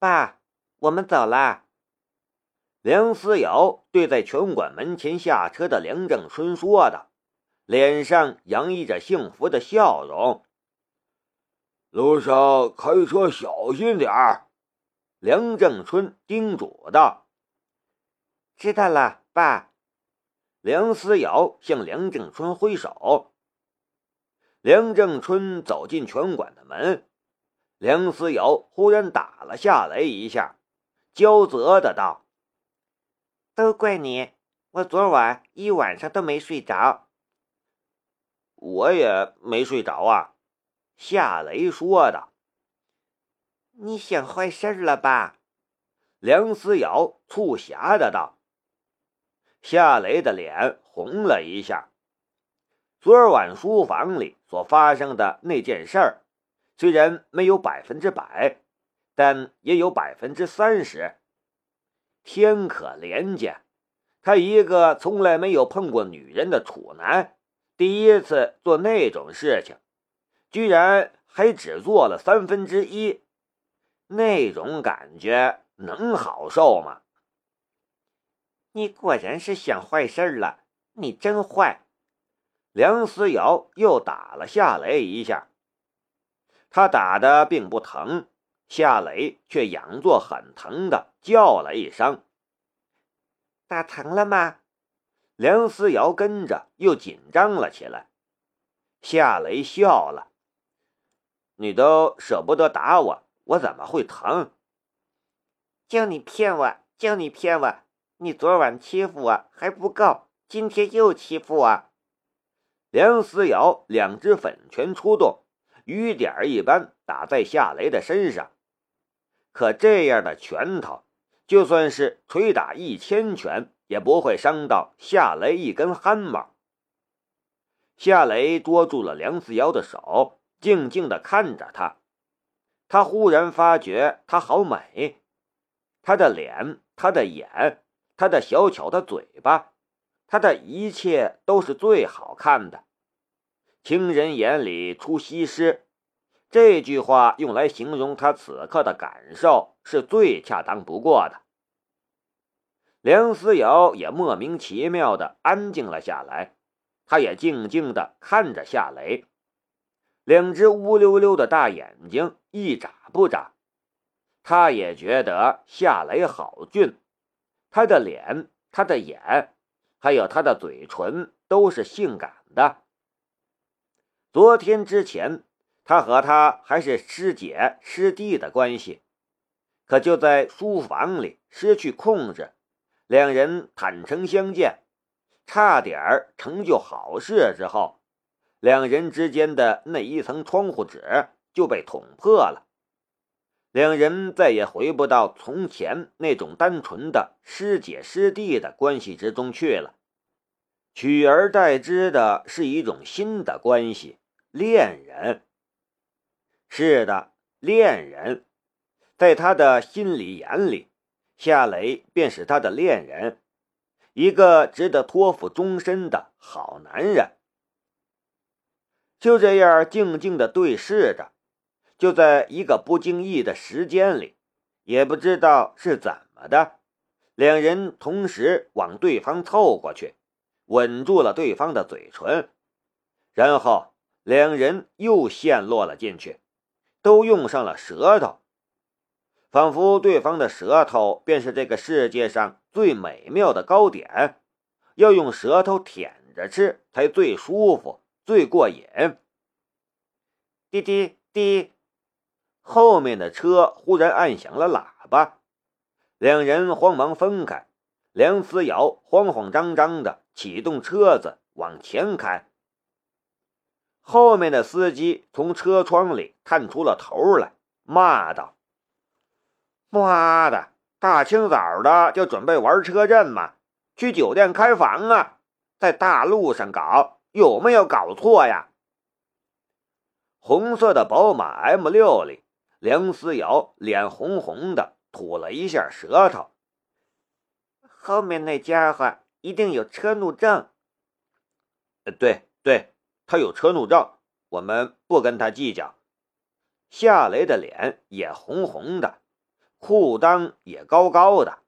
爸，我们走了。梁思瑶对在拳馆门前下车的梁正春说道，脸上洋溢着幸福的笑容。路上开车小心点儿，梁正春叮嘱道。知道了，爸。梁思瑶向梁正春挥手。梁正春走进拳馆的门，梁思瑶忽然打了夏雷一下，焦责的道：“都怪你，我昨晚一晚上都没睡着。”我也没睡着啊，夏雷说道。“你想坏事了吧？”梁思瑶促狭的道。夏雷的脸红了一下。昨晚书房里所发生的那件事儿，虽然没有百分之百，但也有百分之三十。天可怜见，他一个从来没有碰过女人的处男，第一次做那种事情，居然还只做了三分之一，那种感觉能好受吗？你果然是想坏事了，你真坏。梁思瑶又打了夏雷一下，他打的并不疼，夏雷却仰作很疼的叫了一声：“打疼了吗？”梁思瑶跟着又紧张了起来。夏雷笑了：“你都舍不得打我，我怎么会疼？”叫你骗我，叫你骗我！你昨晚欺负我还不够，今天又欺负我。梁思瑶两只粉拳出动，雨点一般打在夏雷的身上。可这样的拳头，就算是捶打一千拳，也不会伤到夏雷一根汗毛。夏雷捉住了梁思瑶的手，静静地看着她。他忽然发觉她好美，她的脸，她的眼，她的小巧的嘴巴。他的一切都是最好看的。情人眼里出西施，这句话用来形容他此刻的感受是最恰当不过的。梁思瑶也莫名其妙的安静了下来，他也静静的看着夏雷，两只乌溜溜的大眼睛一眨不眨。他也觉得夏雷好俊，他的脸，他的眼。还有他的嘴唇都是性感的。昨天之前，他和他还是师姐师弟的关系，可就在书房里失去控制，两人坦诚相见，差点儿成就好事之后，两人之间的那一层窗户纸就被捅破了，两人再也回不到从前那种单纯的师姐师弟的关系之中去了。取而代之的是一种新的关系——恋人。是的，恋人，在他的心里眼里，夏雷便是他的恋人，一个值得托付终身的好男人。就这样静静的对视着，就在一个不经意的时间里，也不知道是怎么的，两人同时往对方凑过去。吻住了对方的嘴唇，然后两人又陷落了进去，都用上了舌头，仿佛对方的舌头便是这个世界上最美妙的糕点，要用舌头舔着吃才最舒服、最过瘾。滴滴滴，后面的车忽然按响了喇叭，两人慌忙分开。梁思瑶慌慌张张的启动车子往前开，后面的司机从车窗里探出了头来，骂道：“妈的，大清早的就准备玩车震吗？去酒店开房啊？在大路上搞，有没有搞错呀？”红色的宝马 M 六里，梁思瑶脸红红的，吐了一下舌头。后面那家伙一定有车怒症。对对，他有车怒症，我们不跟他计较。夏雷的脸也红红的，裤裆也高高的。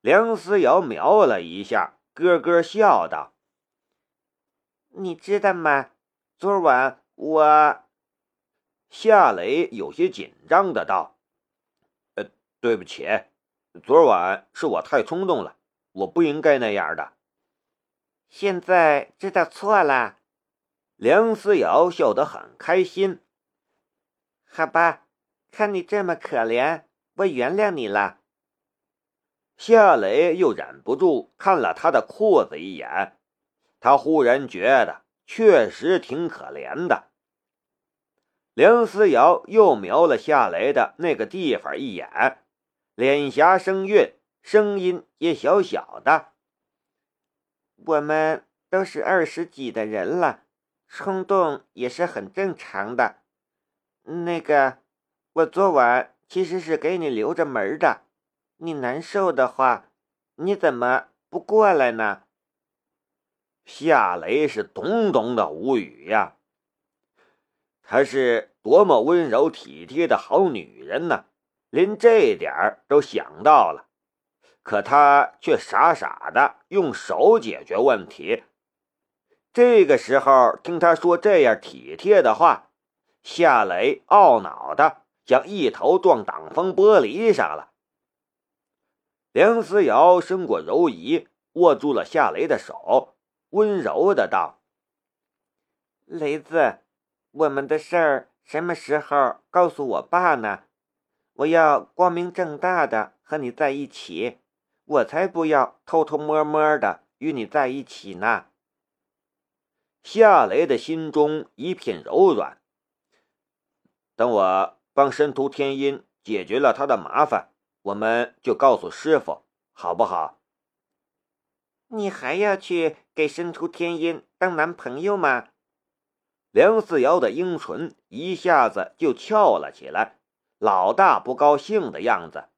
梁思瑶瞄了一下，咯咯笑道：“你知道吗？昨晚我……”夏雷有些紧张的道：“呃，对不起，昨晚是我太冲动了，我不应该那样的。”现在知道错了。梁思瑶笑得很开心。好吧，看你这么可怜，我原谅你了。夏雷又忍不住看了他的裤子一眼，他忽然觉得确实挺可怜的。梁思瑶又瞄了夏雷的那个地方一眼，脸颊生韵，声音也小小的：“我们都是二十几的人了，冲动也是很正常的。那个，我昨晚其实是给你留着门的。”你难受的话，你怎么不过来呢？夏雷是咚咚的无语呀。她是多么温柔体贴的好女人呢，连这点都想到了，可他却傻傻的用手解决问题。这个时候听他说这样体贴的话，夏雷懊恼的将一头撞挡风玻璃上了。梁思瑶伸过柔仪，握住了夏雷的手，温柔的道：“雷子，我们的事儿什么时候告诉我爸呢？我要光明正大的和你在一起，我才不要偷偷摸摸的与你在一起呢。”夏雷的心中一片柔软。等我帮申屠天音解决了他的麻烦。我们就告诉师傅，好不好？你还要去给申屠天音当男朋友吗？梁思瑶的樱唇一下子就翘了起来，老大不高兴的样子。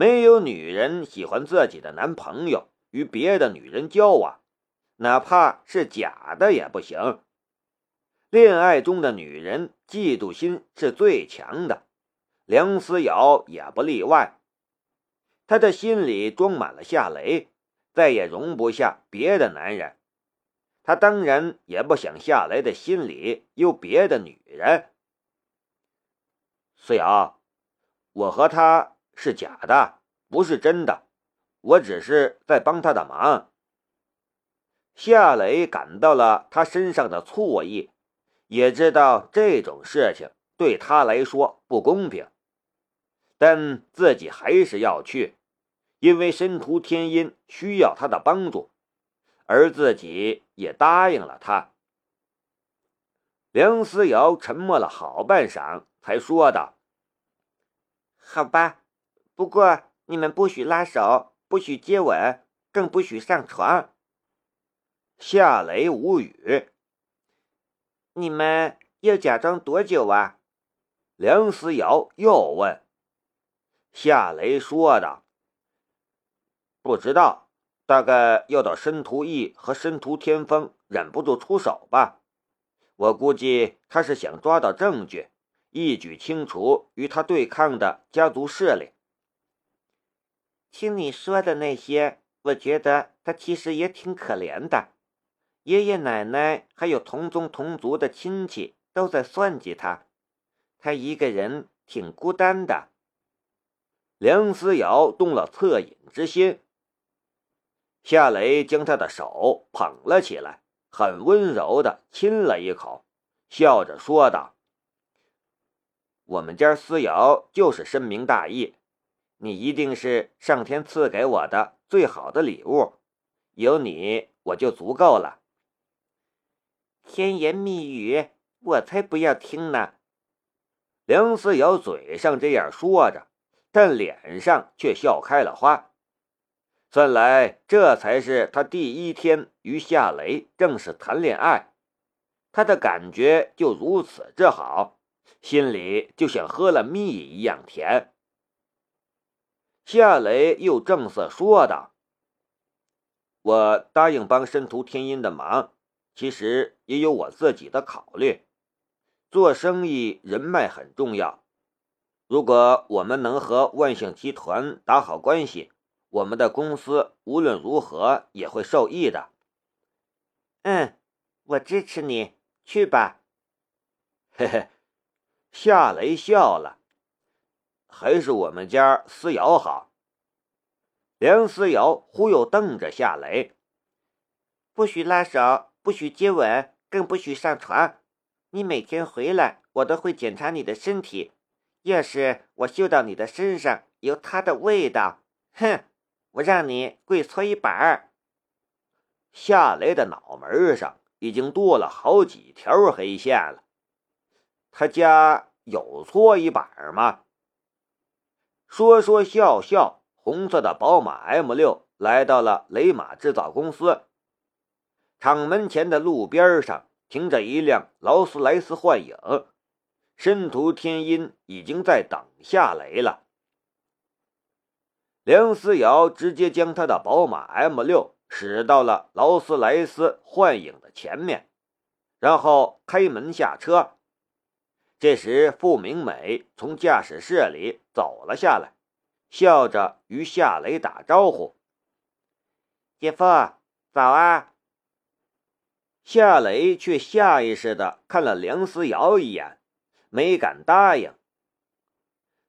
没有女人喜欢自己的男朋友与别的女人交往，哪怕是假的也不行。恋爱中的女人嫉妒心是最强的。梁思瑶也不例外，她的心里装满了夏雷，再也容不下别的男人。她当然也不想夏雷的心里有别的女人。思瑶，我和他是假的，不是真的，我只是在帮他的忙。夏雷感到了他身上的醋意，也知道这种事情对他来说不公平。但自己还是要去，因为申屠天音需要他的帮助，而自己也答应了他。梁思瑶沉默了好半晌，才说道：“好吧，不过你们不许拉手，不许接吻，更不许上床。”夏雷无语。你们要假装多久啊？梁思瑶又问。夏雷说道：“不知道，大概要到申屠义和申屠天风忍不住出手吧。我估计他是想抓到证据，一举清除与他对抗的家族势力。听你说的那些，我觉得他其实也挺可怜的。爷爷奶奶还有同宗同族的亲戚都在算计他，他一个人挺孤单的。”梁思瑶动了恻隐之心，夏雷将他的手捧了起来，很温柔的亲了一口，笑着说道：“我们家思瑶就是深明大义，你一定是上天赐给我的最好的礼物，有你我就足够了。”甜言蜜语，我才不要听呢！梁思瑶嘴上这样说着。但脸上却笑开了花，算来这才是他第一天与夏雷正式谈恋爱，他的感觉就如此之好，心里就像喝了蜜一样甜。夏雷又正色说道：“我答应帮申屠天音的忙，其实也有我自己的考虑，做生意人脉很重要。”如果我们能和万象集团打好关系，我们的公司无论如何也会受益的。嗯，我支持你，去吧。嘿嘿，夏雷笑了。还是我们家思瑶好。梁思瑶忽悠瞪着夏雷，不许拉手，不许接吻，更不许上床。你每天回来，我都会检查你的身体。要是我嗅到你的身上有他的味道，哼，我让你跪搓衣板。夏雷的脑门上已经多了好几条黑线了。他家有搓衣板吗？说说笑笑，红色的宝马 M 六来到了雷马制造公司。厂门前的路边上。停着一辆劳斯莱斯幻影，申屠天音已经在等下雷了。梁思瑶直接将他的宝马 M 六驶到了劳斯莱斯幻影的前面，然后开门下车。这时，傅明美从驾驶室里走了下来，笑着与夏雷打招呼：“姐夫，早啊。”夏雷却下意识地看了梁思瑶一眼，没敢答应。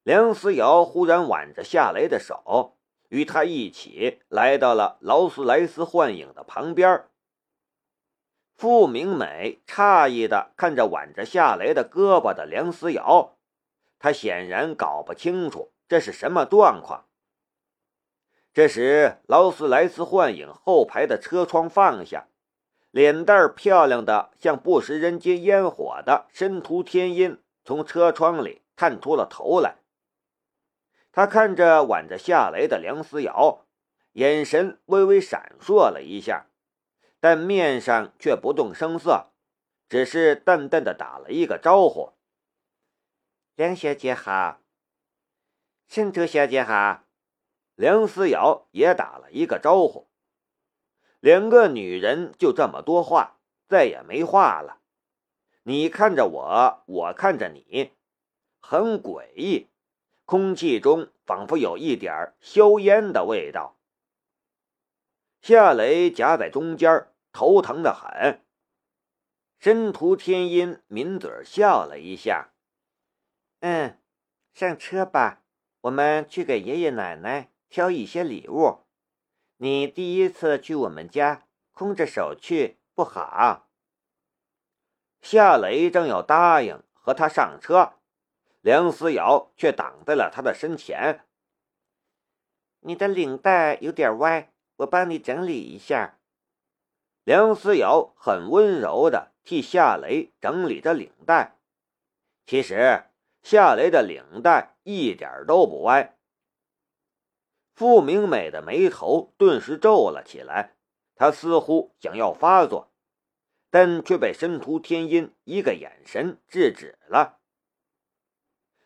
梁思瑶忽然挽着夏雷的手，与他一起来到了劳斯莱斯幻影的旁边。傅明美诧异地看着挽着夏雷的胳膊的梁思瑶，他显然搞不清楚这是什么状况。这时，劳斯莱斯幻影后排的车窗放下。脸蛋漂亮的像不食人间烟火的申屠天音从车窗里探出了头来，他看着挽着夏雷的梁思瑶，眼神微微闪烁了一下，但面上却不动声色，只是淡淡的打了一个招呼：“梁小姐好。”“申屠小姐好。”梁思瑶也打了一个招呼。两个女人就这么多话，再也没话了。你看着我，我看着你，很诡异，空气中仿佛有一点硝烟的味道。夏雷夹在中间，头疼的很。申屠天音抿嘴笑了一下，嗯，上车吧，我们去给爷爷奶奶挑一些礼物。你第一次去我们家，空着手去不好。夏雷正要答应和他上车，梁思瑶却挡在了他的身前。你的领带有点歪，我帮你整理一下。梁思瑶很温柔的替夏雷整理着领带。其实夏雷的领带一点都不歪。傅明美的眉头顿时皱了起来，她似乎想要发作，但却被申屠天音一个眼神制止了。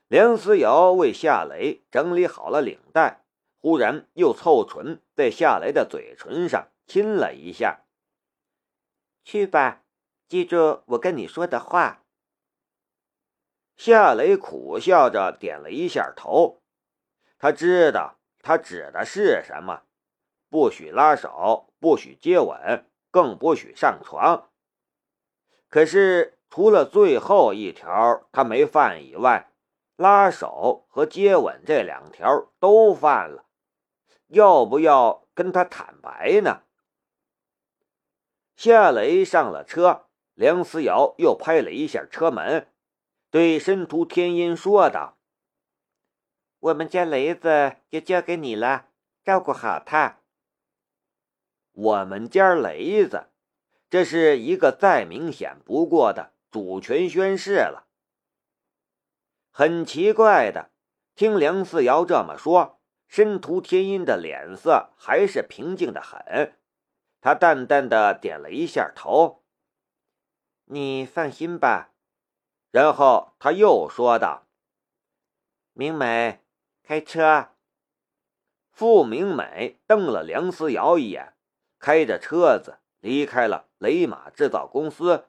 梁思瑶为夏雷整理好了领带，忽然又凑唇在夏雷的嘴唇上亲了一下。去吧，记住我跟你说的话。夏雷苦笑着点了一下头，他知道。他指的是什么？不许拉手，不许接吻，更不许上床。可是除了最后一条他没犯以外，拉手和接吻这两条都犯了。要不要跟他坦白呢？夏雷上了车，梁思瑶又拍了一下车门，对申屠天音说道。我们家雷子就交给你了，照顾好他。我们家雷子，这是一个再明显不过的主权宣誓了。很奇怪的，听梁思瑶这么说，申屠天音的脸色还是平静的很。他淡淡的点了一下头：“你放心吧。”然后他又说道：“明美。”开车。傅明美瞪了梁思瑶一眼，开着车子离开了雷马制造公司。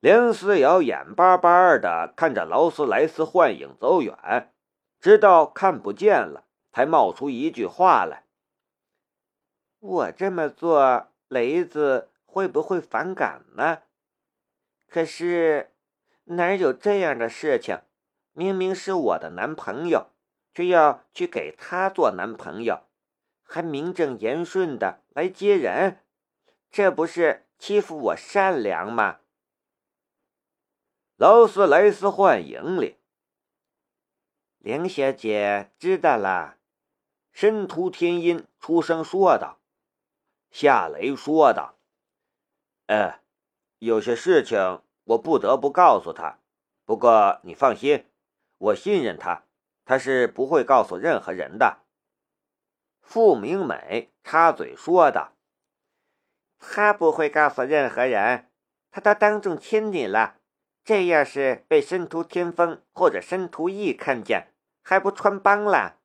梁思瑶眼巴巴的看着劳斯莱斯幻影走远，直到看不见了，才冒出一句话来：“我这么做，雷子会不会反感呢？可是哪有这样的事情？明明是我的男朋友，却要去给他做男朋友，还名正言顺的来接人，这不是欺负我善良吗？”劳斯莱斯幻影里，梁小姐知道了。申屠天音出声说道。夏雷说道：“呃，有些事情我不得不告诉他。不过你放心，我信任他，他是不会告诉任何人的。”傅明美插嘴说道：“他不会告诉任何人，他都当众亲你了。”这要是被申屠天风或者申屠义看见，还不穿帮了？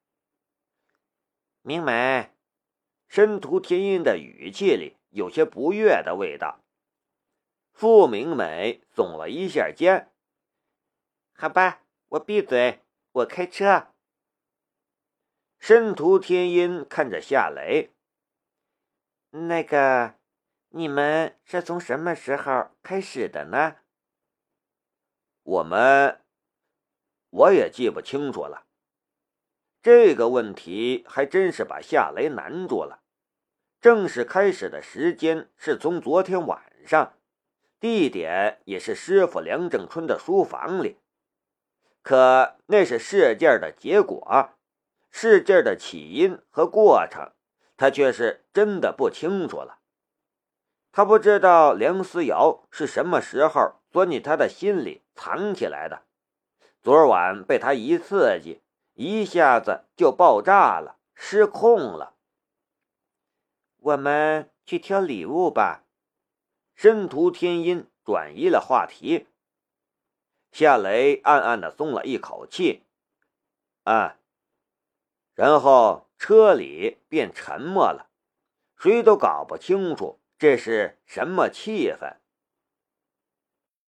明美，申屠天音的语气里有些不悦的味道。傅明美耸了一下肩。好吧，我闭嘴，我开车。申屠天音看着夏雷，那个，你们是从什么时候开始的呢？我们，我也记不清楚了。这个问题还真是把夏雷难住了。正式开始的时间是从昨天晚上，地点也是师傅梁正春的书房里。可那是事件的结果，事件的起因和过程，他却是真的不清楚了。他不知道梁思瑶是什么时候钻进他的心里。藏起来的，昨晚被他一刺激，一下子就爆炸了，失控了。我们去挑礼物吧。申屠天音转移了话题。夏雷暗暗的松了一口气。啊，然后车里便沉默了，谁都搞不清楚这是什么气氛。